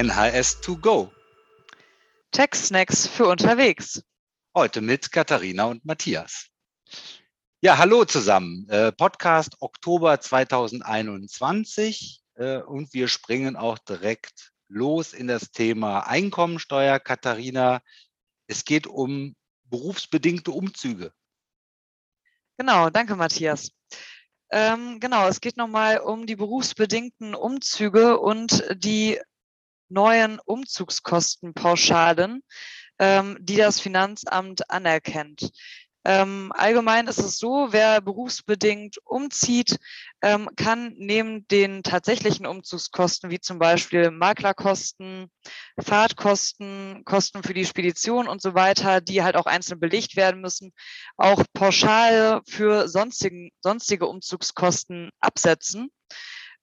NHS 2 go. Tech-Snacks für unterwegs. Heute mit Katharina und Matthias. Ja, hallo zusammen. Äh, Podcast Oktober 2021 äh, und wir springen auch direkt los in das Thema Einkommensteuer. Katharina, es geht um berufsbedingte Umzüge. Genau, danke Matthias. Ähm, genau, es geht nochmal um die berufsbedingten Umzüge und die neuen Umzugskostenpauschalen, ähm, die das Finanzamt anerkennt. Ähm, allgemein ist es so, wer berufsbedingt umzieht, ähm, kann neben den tatsächlichen Umzugskosten, wie zum Beispiel Maklerkosten, Fahrtkosten, Kosten für die Spedition und so weiter, die halt auch einzeln belegt werden müssen, auch pauschal für sonstigen, sonstige Umzugskosten absetzen.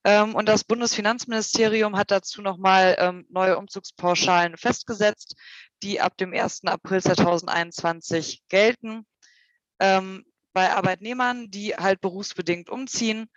Ähm, und das Bundesfinanzministerium hat dazu nochmal ähm, neue Umzugspauschalen festgesetzt, die ab dem 1. April 2021 gelten ähm, bei Arbeitnehmern, die halt berufsbedingt umziehen,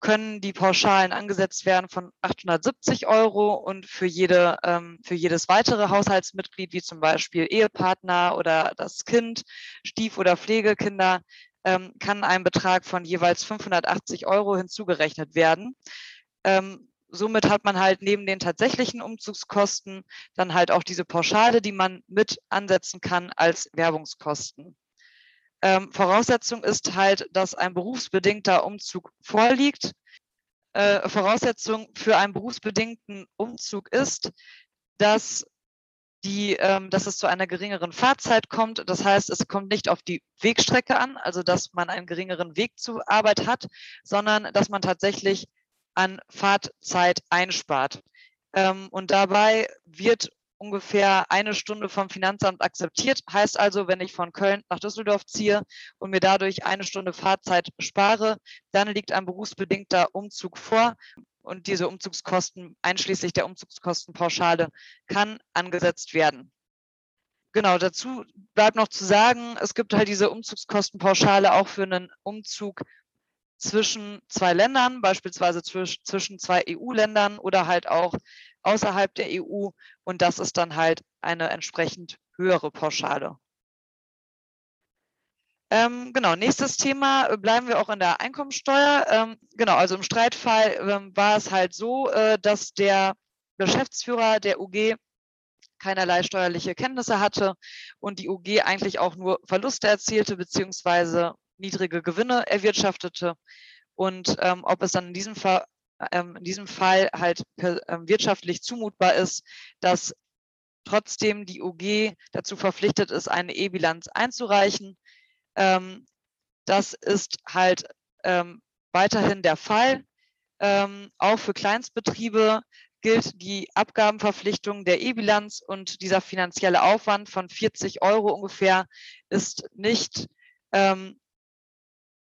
können die Pauschalen angesetzt werden von 870 Euro und für, jede, für jedes weitere Haushaltsmitglied, wie zum Beispiel Ehepartner oder das Kind, Stief- oder Pflegekinder, ähm, kann ein Betrag von jeweils 580 Euro hinzugerechnet werden. Ähm, somit hat man halt neben den tatsächlichen Umzugskosten dann halt auch diese Pauschale, die man mit ansetzen kann als Werbungskosten. Ähm, Voraussetzung ist halt, dass ein berufsbedingter Umzug vorliegt. Äh, Voraussetzung für einen berufsbedingten Umzug ist, dass, die, ähm, dass es zu einer geringeren Fahrzeit kommt. Das heißt, es kommt nicht auf die Wegstrecke an, also dass man einen geringeren Weg zur Arbeit hat, sondern dass man tatsächlich an Fahrtzeit einspart. Ähm, und dabei wird ungefähr eine Stunde vom Finanzamt akzeptiert. Heißt also, wenn ich von Köln nach Düsseldorf ziehe und mir dadurch eine Stunde Fahrzeit spare, dann liegt ein berufsbedingter Umzug vor. Und diese Umzugskosten, einschließlich der Umzugskostenpauschale, kann angesetzt werden. Genau, dazu bleibt noch zu sagen, es gibt halt diese Umzugskostenpauschale auch für einen Umzug zwischen zwei Ländern, beispielsweise zwischen zwei EU-Ländern oder halt auch außerhalb der EU. Und das ist dann halt eine entsprechend höhere Pauschale. Ähm, genau, nächstes Thema, äh, bleiben wir auch in der Einkommensteuer. Ähm, genau, also im Streitfall ähm, war es halt so, äh, dass der Geschäftsführer der UG keinerlei steuerliche Kenntnisse hatte und die UG eigentlich auch nur Verluste erzielte, beziehungsweise niedrige Gewinne erwirtschaftete und ähm, ob es dann in diesem Fall, ähm, in diesem Fall halt ähm, wirtschaftlich zumutbar ist, dass trotzdem die UG dazu verpflichtet ist, eine E-Bilanz einzureichen. Ähm, das ist halt ähm, weiterhin der Fall. Ähm, auch für Kleinstbetriebe gilt die Abgabenverpflichtung der E-Bilanz und dieser finanzielle Aufwand von 40 Euro ungefähr ist nicht ähm,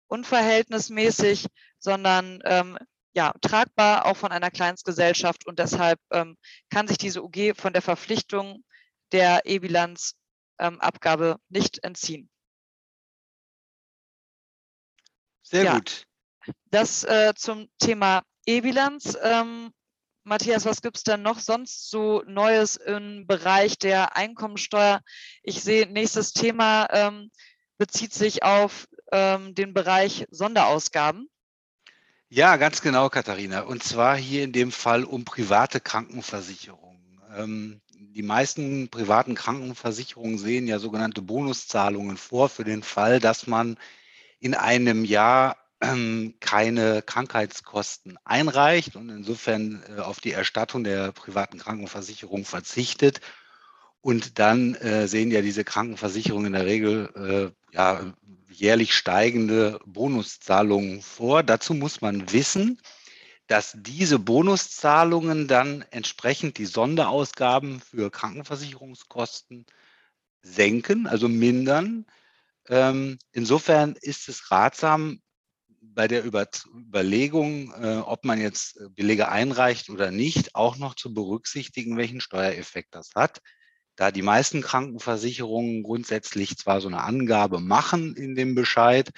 unverhältnismäßig, sondern ähm, ja, tragbar auch von einer Kleinstgesellschaft und deshalb ähm, kann sich diese UG von der Verpflichtung der E-Bilanzabgabe ähm, nicht entziehen. Sehr ja, gut. Das äh, zum Thema E-Bilanz. Ähm, Matthias, was gibt es denn noch sonst so Neues im Bereich der Einkommensteuer? Ich sehe, nächstes Thema ähm, bezieht sich auf ähm, den Bereich Sonderausgaben. Ja, ganz genau, Katharina. Und zwar hier in dem Fall um private Krankenversicherungen. Ähm, die meisten privaten Krankenversicherungen sehen ja sogenannte Bonuszahlungen vor für den Fall, dass man in einem Jahr ähm, keine Krankheitskosten einreicht und insofern äh, auf die Erstattung der privaten Krankenversicherung verzichtet. Und dann äh, sehen ja diese Krankenversicherungen in der Regel äh, ja, jährlich steigende Bonuszahlungen vor. Dazu muss man wissen, dass diese Bonuszahlungen dann entsprechend die Sonderausgaben für Krankenversicherungskosten senken, also mindern. Ähm, insofern ist es ratsam, bei der Überlegung, äh, ob man jetzt Belege einreicht oder nicht, auch noch zu berücksichtigen, welchen Steuereffekt das hat da die meisten Krankenversicherungen grundsätzlich zwar so eine Angabe machen in dem Bescheid,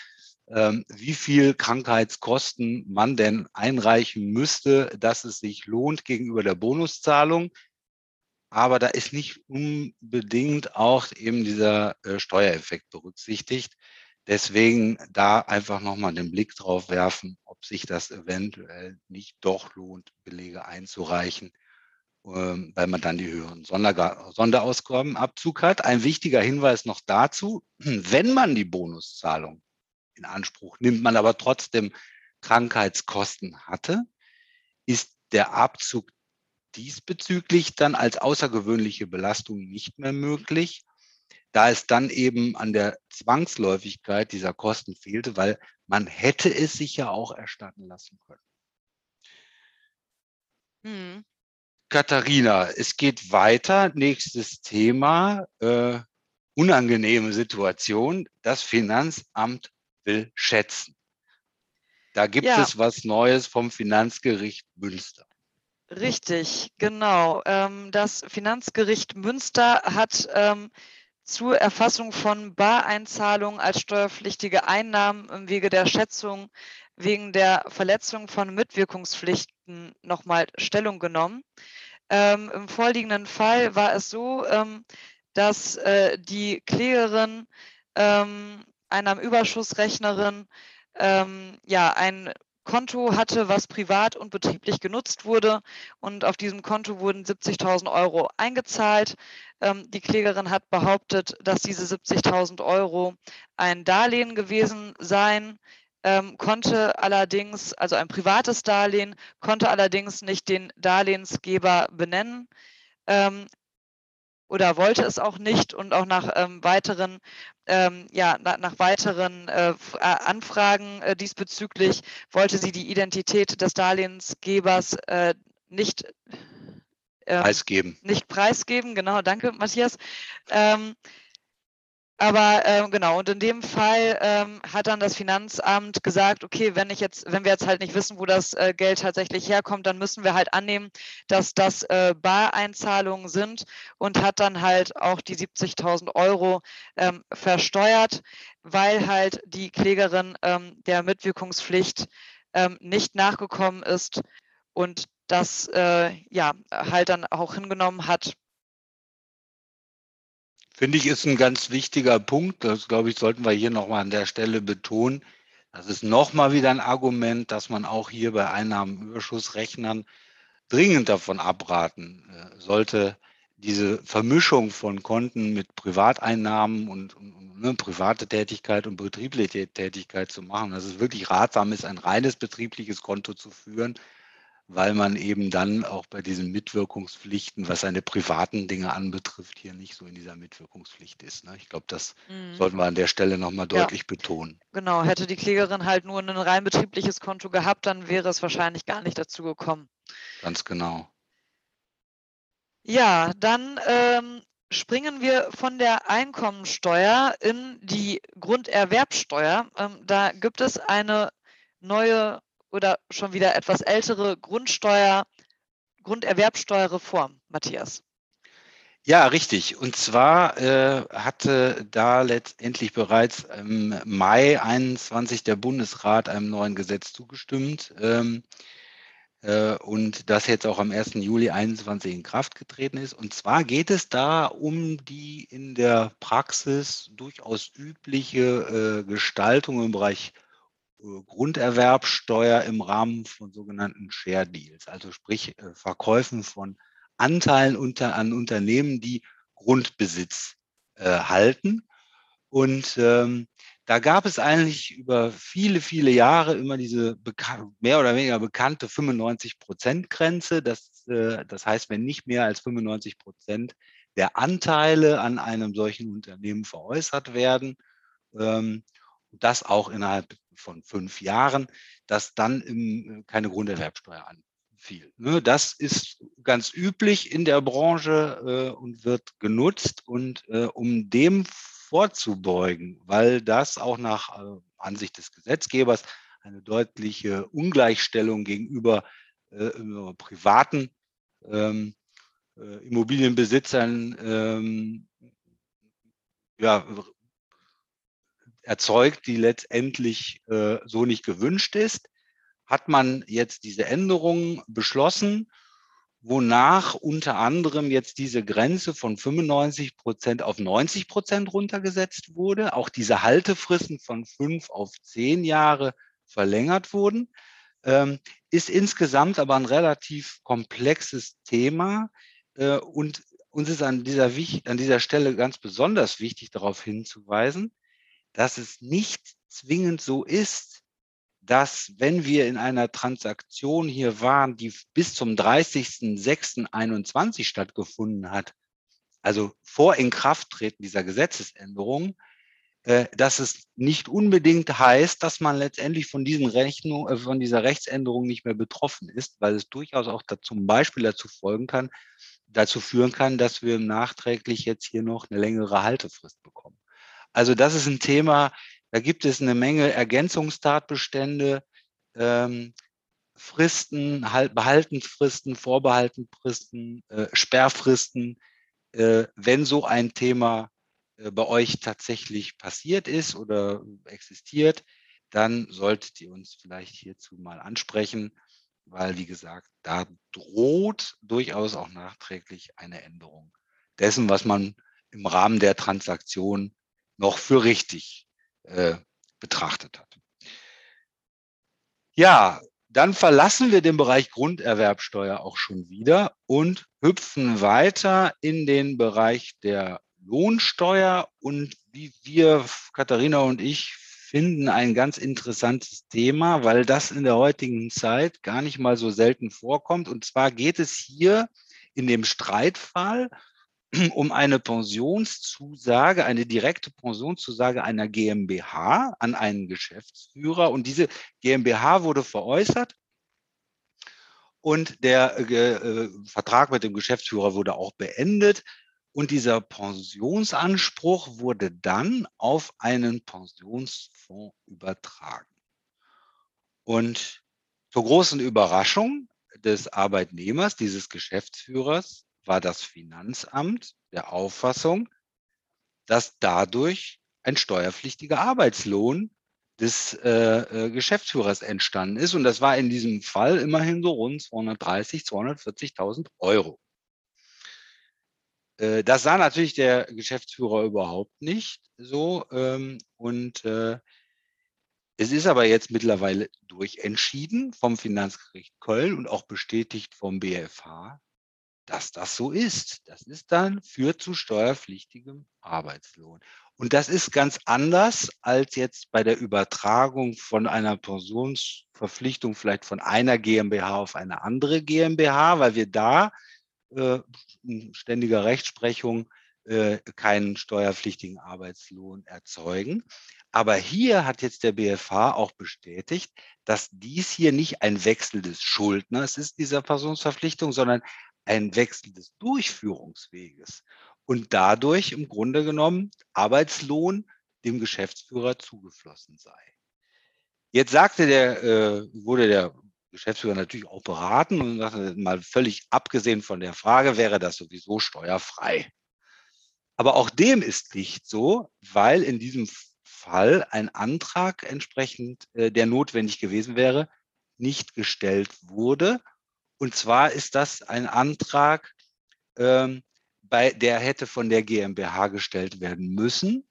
ähm, wie viel Krankheitskosten man denn einreichen müsste, dass es sich lohnt gegenüber der Bonuszahlung. Aber da ist nicht unbedingt auch eben dieser äh, Steuereffekt berücksichtigt. Deswegen da einfach nochmal den Blick drauf werfen, ob sich das eventuell nicht doch lohnt, Belege einzureichen, ähm, weil man dann die höheren Sonderausgabenabzug hat. Ein wichtiger Hinweis noch dazu, wenn man die Bonuszahlung in Anspruch nimmt, man aber trotzdem Krankheitskosten hatte, ist der Abzug diesbezüglich dann als außergewöhnliche Belastung nicht mehr möglich, da es dann eben an der Zwangsläufigkeit dieser Kosten fehlte, weil man hätte es sich ja auch erstatten lassen können. Hm. Katharina, es geht weiter. Nächstes Thema, äh, unangenehme Situation. Das Finanzamt will schätzen. Da gibt ja. es was Neues vom Finanzgericht Münster. Richtig, genau. Ähm, das Finanzgericht Münster hat ähm, zur Erfassung von Bareinzahlungen als steuerpflichtige Einnahmen im Wege der Schätzung wegen der Verletzung von Mitwirkungspflichten nochmal Stellung genommen. Ähm, Im vorliegenden Fall war es so, dass äh, die Klägerin ähm, Einnahmenüberschussrechnerin ähm, ja ein Konto hatte, was privat und betrieblich genutzt wurde. Und auf diesem Konto wurden 70.000 Euro eingezahlt. Ähm, die Klägerin hat behauptet, dass diese 70.000 Euro ein Darlehen gewesen seien, ähm, konnte allerdings, also ein privates Darlehen, konnte allerdings nicht den Darlehensgeber benennen. Ähm, oder wollte es auch nicht und auch nach ähm, weiteren ähm, ja, na, nach weiteren äh, äh, Anfragen äh, diesbezüglich wollte sie die Identität des Darlehensgebers äh, nicht ähm, preisgeben. Nicht preisgeben, genau, danke Matthias. Aber ähm, genau, und in dem Fall ähm, hat dann das Finanzamt gesagt, okay, wenn ich jetzt, wenn wir jetzt halt nicht wissen, wo das äh, Geld tatsächlich herkommt, dann müssen wir halt annehmen, dass das äh, Bareinzahlungen sind und hat dann halt auch die 70.000 Euro ähm, versteuert, weil halt die Klägerin ähm, der Mitwirkungspflicht ähm, nicht nachgekommen ist und das äh, ja halt dann auch hingenommen hat Finde ich, ist ein ganz wichtiger Punkt. Das, glaube ich, sollten wir hier nochmal an der Stelle betonen. Das ist nochmal wieder ein Argument, dass man auch hier bei Einnahmenüberschussrechnern dringend davon abraten äh, sollte, diese Vermischung von Konten mit Privateinnahmen und, und, und ne, private Tätigkeit und betriebliche Tätigkeit zu machen. Dass es wirklich ratsam ist, ein reines betriebliches Konto zu führen, weil man eben dann auch bei diesen Mitwirkungspflichten, was seine privaten Dinge anbetrifft, hier nicht so in dieser Mitwirkungspflicht ist. Ne? Ich glaube, das mhm. sollten wir an der Stelle nochmal deutlich ja. betonen. Genau, hätte die Klägerin halt nur ein rein betriebliches Konto gehabt, dann wäre es wahrscheinlich gar nicht dazu gekommen. Ganz genau. Ja, dann ähm, springen wir von der Einkommensteuer in die Grunderwerbsteuer. Ähm, da gibt es eine neue oder schon wieder etwas ältere Grundsteuer, Grunderwerbsteuerreform, Matthias? Ja, richtig. Und zwar äh, hatte da letztendlich bereits im Mai 21 der Bundesrat einem neuen Gesetz zugestimmt ähm, äh, und das jetzt auch am 1. Juli 21 in Kraft getreten ist. Und zwar geht es da um die in der Praxis durchaus übliche äh, Gestaltung im Bereich Grunderwerbsteuer im Rahmen von sogenannten Share Deals, also sprich äh, Verkäufen von Anteilen unter, an Unternehmen, die Grundbesitz äh, halten. Und ähm, da gab es eigentlich über viele, viele Jahre immer diese mehr oder weniger bekannte 95-Prozent-Grenze. Das, äh, das heißt, wenn nicht mehr als 95 Prozent der Anteile an einem solchen Unternehmen veräußert werden, ähm, das auch innerhalb von fünf Jahren, dass dann im, äh, keine Grunderwerbsteuer anfiel. Ne, das ist ganz üblich in der Branche äh, und wird genutzt. Und äh, um dem vorzubeugen, weil das auch nach äh, Ansicht des Gesetzgebers eine deutliche Ungleichstellung gegenüber privaten ähm, äh, Immobilienbesitzern ähm, ja, erzeugt, die letztendlich äh, so nicht gewünscht ist, hat man jetzt diese Änderungen beschlossen, wonach unter anderem jetzt diese Grenze von 95 Prozent auf 90 Prozent runtergesetzt wurde, auch diese Haltefristen von fünf auf zehn Jahre verlängert wurden, ähm, ist insgesamt aber ein relativ komplexes Thema äh, und uns ist an dieser, an dieser Stelle ganz besonders wichtig darauf hinzuweisen, dass es nicht zwingend so ist, dass wenn wir in einer Transaktion hier waren, die bis zum 30.06.21 stattgefunden hat, also vor Inkrafttreten dieser Gesetzesänderung, äh, dass es nicht unbedingt heißt, dass man letztendlich von, diesen Rechnung, äh, von dieser Rechtsänderung nicht mehr betroffen ist, weil es durchaus auch da, zum Beispiel dazu folgen kann, dazu führen kann, dass wir nachträglich jetzt hier noch eine längere Haltefrist. Also das ist ein Thema, da gibt es eine Menge Ergänzungstatbestände, ähm, Fristen, halt, Behaltensfristen, Vorbehaltenfristen, äh, Sperrfristen. Äh, wenn so ein Thema äh, bei euch tatsächlich passiert ist oder existiert, dann solltet ihr uns vielleicht hierzu mal ansprechen, weil, wie gesagt, da droht durchaus auch nachträglich eine Änderung dessen, was man im Rahmen der Transaktion noch für richtig äh, betrachtet hat. Ja, dann verlassen wir den Bereich Grunderwerbsteuer auch schon wieder und hüpfen weiter in den Bereich der Lohnsteuer und wie wir, Katharina und ich, finden ein ganz interessantes Thema, weil das in der heutigen Zeit gar nicht mal so selten vorkommt. Und zwar geht es hier in dem Streitfall um eine Pensionszusage, eine direkte Pensionszusage einer GmbH an einen Geschäftsführer. Und diese GmbH wurde veräußert und der äh, äh, Vertrag mit dem Geschäftsführer wurde auch beendet. Und dieser Pensionsanspruch wurde dann auf einen Pensionsfonds übertragen. Und zur großen Überraschung des Arbeitnehmers, dieses Geschäftsführers, war das Finanzamt der Auffassung, dass dadurch ein steuerpflichtiger Arbeitslohn des äh, äh Geschäftsführers entstanden ist. Und das war in diesem Fall immerhin so rund 230, 240.000 Euro. Äh, das sah natürlich der Geschäftsführer überhaupt nicht so. Ähm, und äh, es ist aber jetzt mittlerweile durchentschieden vom Finanzgericht Köln und auch bestätigt vom BFH, dass das so ist. Das ist dann, führt zu steuerpflichtigem Arbeitslohn. Und das ist ganz anders als jetzt bei der Übertragung von einer Pensionsverpflichtung vielleicht von einer GmbH auf eine andere GmbH, weil wir da äh, in ständiger Rechtsprechung äh, keinen steuerpflichtigen Arbeitslohn erzeugen. Aber hier hat jetzt der BFH auch bestätigt, dass dies hier nicht ein Wechsel des Schuldners ist, dieser Pensionsverpflichtung, sondern ein Wechsel des Durchführungsweges und dadurch im Grunde genommen Arbeitslohn dem Geschäftsführer zugeflossen sei. Jetzt sagte der, äh, wurde der Geschäftsführer natürlich auch beraten und sagte mal völlig abgesehen von der Frage, wäre das sowieso steuerfrei. Aber auch dem ist nicht so, weil in diesem Fall ein Antrag entsprechend, äh, der notwendig gewesen wäre, nicht gestellt wurde und zwar ist das ein Antrag, ähm, bei, der hätte von der GmbH gestellt werden müssen,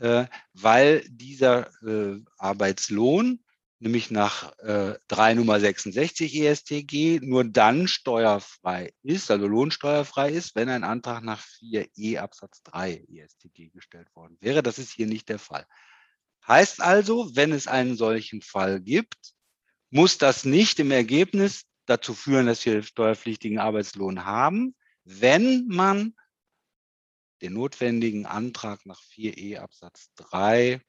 äh, weil dieser äh, Arbeitslohn, nämlich nach äh, 3 Nummer 66 ESTG, nur dann steuerfrei ist, also lohnsteuerfrei ist, wenn ein Antrag nach 4e Absatz 3 ESTG gestellt worden wäre. Das ist hier nicht der Fall. Heißt also, wenn es einen solchen Fall gibt, muss das nicht im Ergebnis dazu führen, dass wir steuerpflichtigen Arbeitslohn haben, wenn man den notwendigen Antrag nach 4e Absatz 3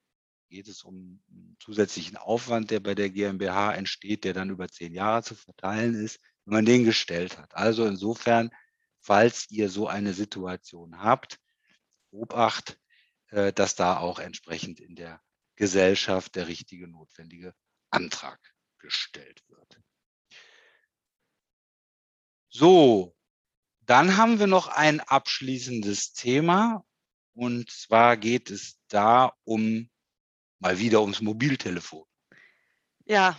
geht es um zusätzlichen Aufwand, der bei der GmbH entsteht, der dann über zehn Jahre zu verteilen ist, wenn man den gestellt hat. Also insofern, falls ihr so eine Situation habt, Obacht, äh, dass da auch entsprechend in der Gesellschaft der richtige notwendige Antrag gestellt wird. So, dann haben wir noch ein abschließendes Thema. Und zwar geht es da um mal wieder ums Mobiltelefon. Ja,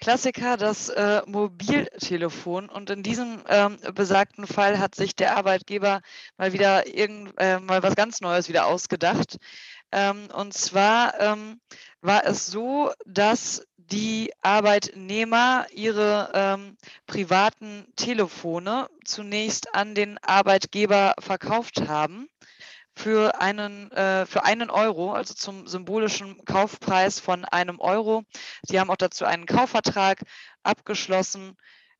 Klassiker, das äh, Mobiltelefon. Und in diesem ähm, besagten Fall hat sich der Arbeitgeber mal wieder irgend, äh, mal was ganz Neues wieder ausgedacht. Ähm, und zwar ähm, war es so, dass die Arbeitnehmer ihre ähm, privaten Telefone zunächst an den Arbeitgeber verkauft haben für einen, äh, für einen Euro, also zum symbolischen Kaufpreis von einem Euro. Die haben auch dazu einen Kaufvertrag abgeschlossen.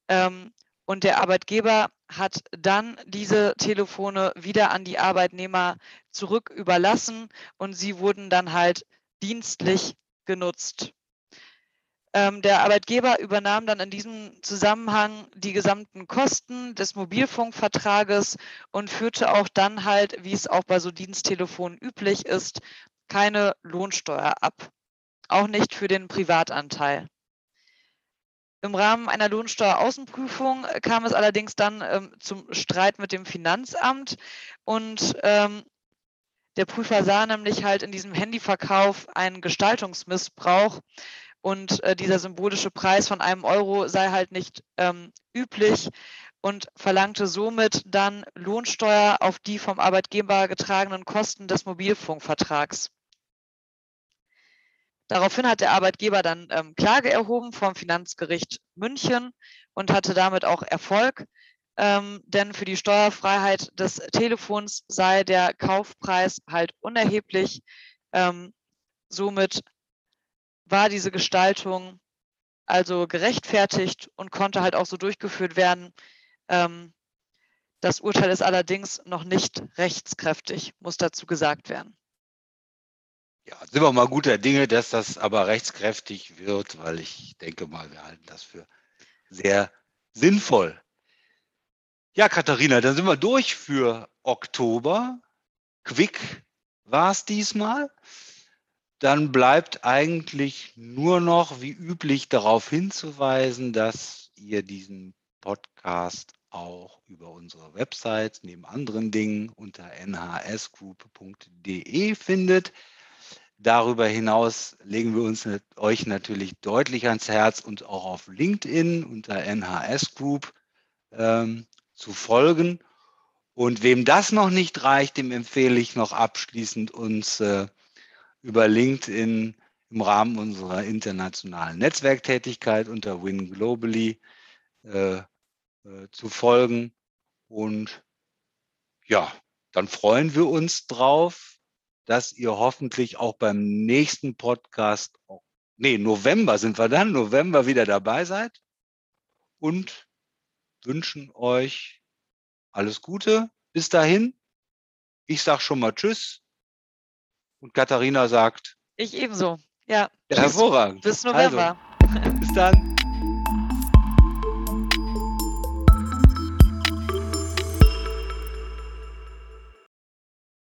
Ähm, und der Arbeitgeber hat dann diese Telefone wieder an die Arbeitnehmer zurück überlassen und sie wurden dann halt dienstlich genutzt. Ähm, der Arbeitgeber übernahm dann in diesem Zusammenhang die gesamten Kosten des Mobilfunkvertrages und führte auch dann halt, wie es auch bei so Diensttelefonen üblich ist, keine Lohnsteuer ab. Auch nicht für den Privatanteil. Im Rahmen einer Lohnsteueraußenprüfung kam es allerdings dann ähm, zum Streit mit dem Finanzamt und ähm, der Prüfer sah nämlich halt in diesem Handyverkauf einen Gestaltungsmissbrauch und äh, dieser symbolische Preis von einem Euro sei halt nicht ähm, üblich und verlangte somit dann Lohnsteuer auf die vom Arbeitgeber getragenen Kosten des Mobilfunkvertrags. Daraufhin hat der Arbeitgeber dann ähm, Klage erhoben vom Finanzgericht München und hatte damit auch Erfolg, ähm, denn für die Steuerfreiheit des Telefons sei der Kaufpreis halt unerheblich. Ähm, somit war diese Gestaltung also gerechtfertigt und konnte halt auch so durchgeführt werden. Ähm, das Urteil ist allerdings noch nicht rechtskräftig, muss dazu gesagt werden. Ja, sind wir mal guter Dinge, dass das aber rechtskräftig wird, weil ich denke mal, wir halten das für sehr sinnvoll. Ja, Katharina, dann sind wir durch für Oktober. Quick war es diesmal dann bleibt eigentlich nur noch wie üblich darauf hinzuweisen, dass ihr diesen Podcast auch über unsere Website neben anderen Dingen unter nhsgroup.de findet. Darüber hinaus legen wir uns euch natürlich deutlich ans Herz, und auch auf LinkedIn unter NHS Group ähm, zu folgen. Und wem das noch nicht reicht, dem empfehle ich noch abschließend uns äh, über LinkedIn im Rahmen unserer internationalen Netzwerktätigkeit unter Win Globally äh, äh, zu folgen. Und ja, dann freuen wir uns drauf, dass ihr hoffentlich auch beim nächsten Podcast, nee, November sind wir dann, November wieder dabei seid und wünschen euch alles Gute. Bis dahin. Ich sage schon mal Tschüss. Und Katharina sagt. Ich ebenso. Ja. ja hervorragend. Bis November. Also, bis dann.